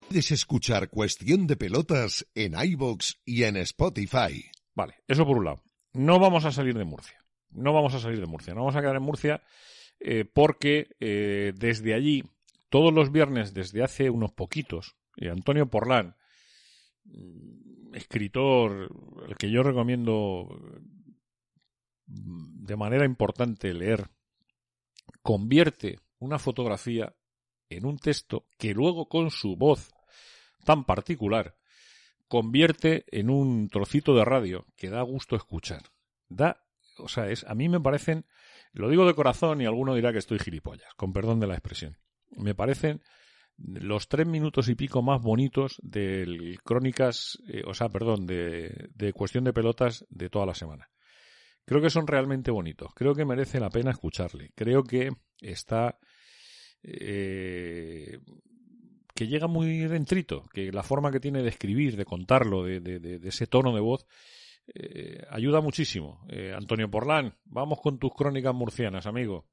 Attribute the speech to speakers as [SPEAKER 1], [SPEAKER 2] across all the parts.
[SPEAKER 1] Puedes escuchar Cuestión de Pelotas en iBox y en Spotify.
[SPEAKER 2] Vale, eso por un lado. No vamos a salir de Murcia. No vamos a salir de Murcia. No vamos a quedar en Murcia eh, porque eh, desde allí, todos los viernes, desde hace unos poquitos, y Antonio Porlán, mm, escritor, el que yo recomiendo mm, de manera importante leer, convierte una fotografía en un texto que luego con su voz tan particular convierte en un trocito de radio que da gusto escuchar. Da, o sea, es, a mí me parecen, lo digo de corazón y alguno dirá que estoy gilipollas, con perdón de la expresión. Me parecen los tres minutos y pico más bonitos del Crónicas, eh, o sea, perdón, de, Cuestión de Pelotas de toda la semana. Creo que son realmente bonitos. Creo que merece la pena escucharle. Creo que está eh, que llega muy dentrito, que la forma que tiene de escribir, de contarlo, de, ese tono de voz, eh, ayuda muchísimo. Eh, Antonio Porlán, vamos con tus crónicas murcianas, amigo.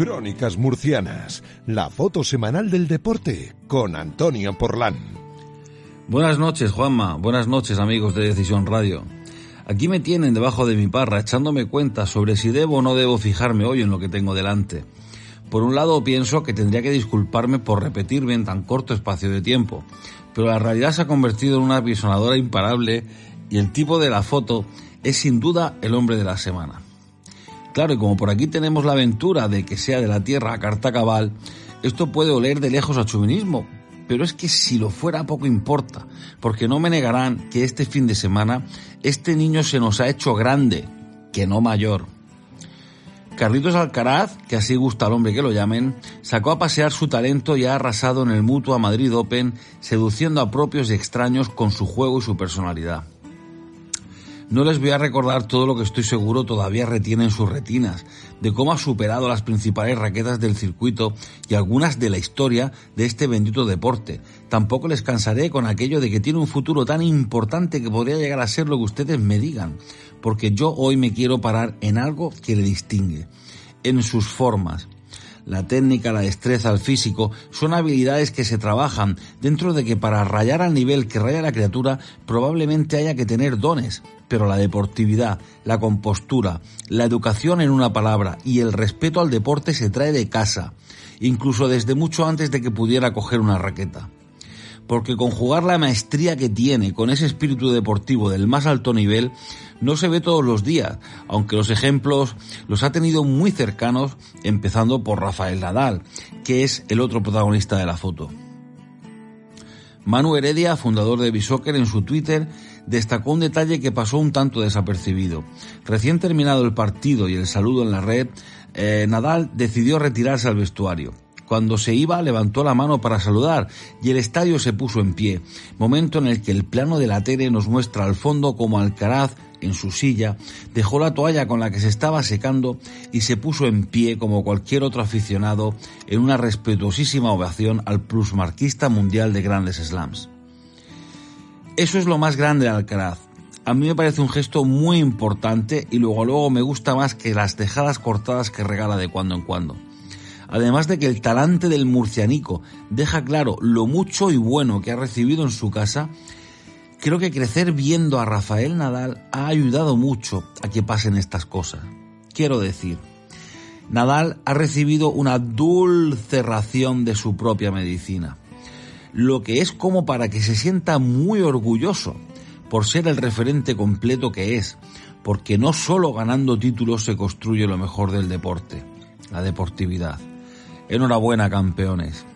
[SPEAKER 1] Crónicas Murcianas, la foto semanal del deporte con Antonio Porlán.
[SPEAKER 3] Buenas noches, Juanma. Buenas noches, amigos de Decisión Radio. Aquí me tienen debajo de mi parra echándome cuenta sobre si debo o no debo fijarme hoy en lo que tengo delante. Por un lado pienso que tendría que disculparme por repetirme en tan corto espacio de tiempo, pero la realidad se ha convertido en una apisonadora imparable y el tipo de la foto es sin duda el hombre de la semana. Claro, y como por aquí tenemos la aventura de que sea de la tierra a carta cabal, esto puede oler de lejos a chauvinismo, pero es que si lo fuera poco importa, porque no me negarán que este fin de semana este niño se nos ha hecho grande, que no mayor. Carlitos Alcaraz, que así gusta al hombre que lo llamen, sacó a pasear su talento y ha arrasado en el Mutua Madrid Open, seduciendo a propios y extraños con su juego y su personalidad. No les voy a recordar todo lo que estoy seguro todavía retiene en sus retinas, de cómo ha superado las principales raquetas del circuito y algunas de la historia de este bendito deporte. Tampoco les cansaré con aquello de que tiene un futuro tan importante que podría llegar a ser lo que ustedes me digan, porque yo hoy me quiero parar en algo que le distingue, en sus formas, la técnica, la destreza, el físico, son habilidades que se trabajan dentro de que para rayar al nivel que raya la criatura probablemente haya que tener dones, pero la deportividad, la compostura, la educación en una palabra y el respeto al deporte se trae de casa, incluso desde mucho antes de que pudiera coger una raqueta porque conjugar la maestría que tiene con ese espíritu deportivo del más alto nivel no se ve todos los días, aunque los ejemplos los ha tenido muy cercanos, empezando por Rafael Nadal, que es el otro protagonista de la foto. Manu Heredia, fundador de Bisoccer, en su Twitter destacó un detalle que pasó un tanto desapercibido. Recién terminado el partido y el saludo en la red, eh, Nadal decidió retirarse al vestuario. Cuando se iba levantó la mano para saludar y el estadio se puso en pie, momento en el que el plano de la tele nos muestra al fondo como Alcaraz en su silla, dejó la toalla con la que se estaba secando y se puso en pie como cualquier otro aficionado en una respetuosísima ovación al plusmarquista mundial de grandes slams. Eso es lo más grande de Alcaraz. A mí me parece un gesto muy importante y luego luego me gusta más que las dejadas cortadas que regala de cuando en cuando. Además de que el talante del murcianico deja claro lo mucho y bueno que ha recibido en su casa, creo que crecer viendo a Rafael Nadal ha ayudado mucho a que pasen estas cosas. Quiero decir, Nadal ha recibido una dulce ración de su propia medicina, lo que es como para que se sienta muy orgulloso por ser el referente completo que es, porque no solo ganando títulos se construye lo mejor del deporte, la deportividad. Enhorabuena, campeones.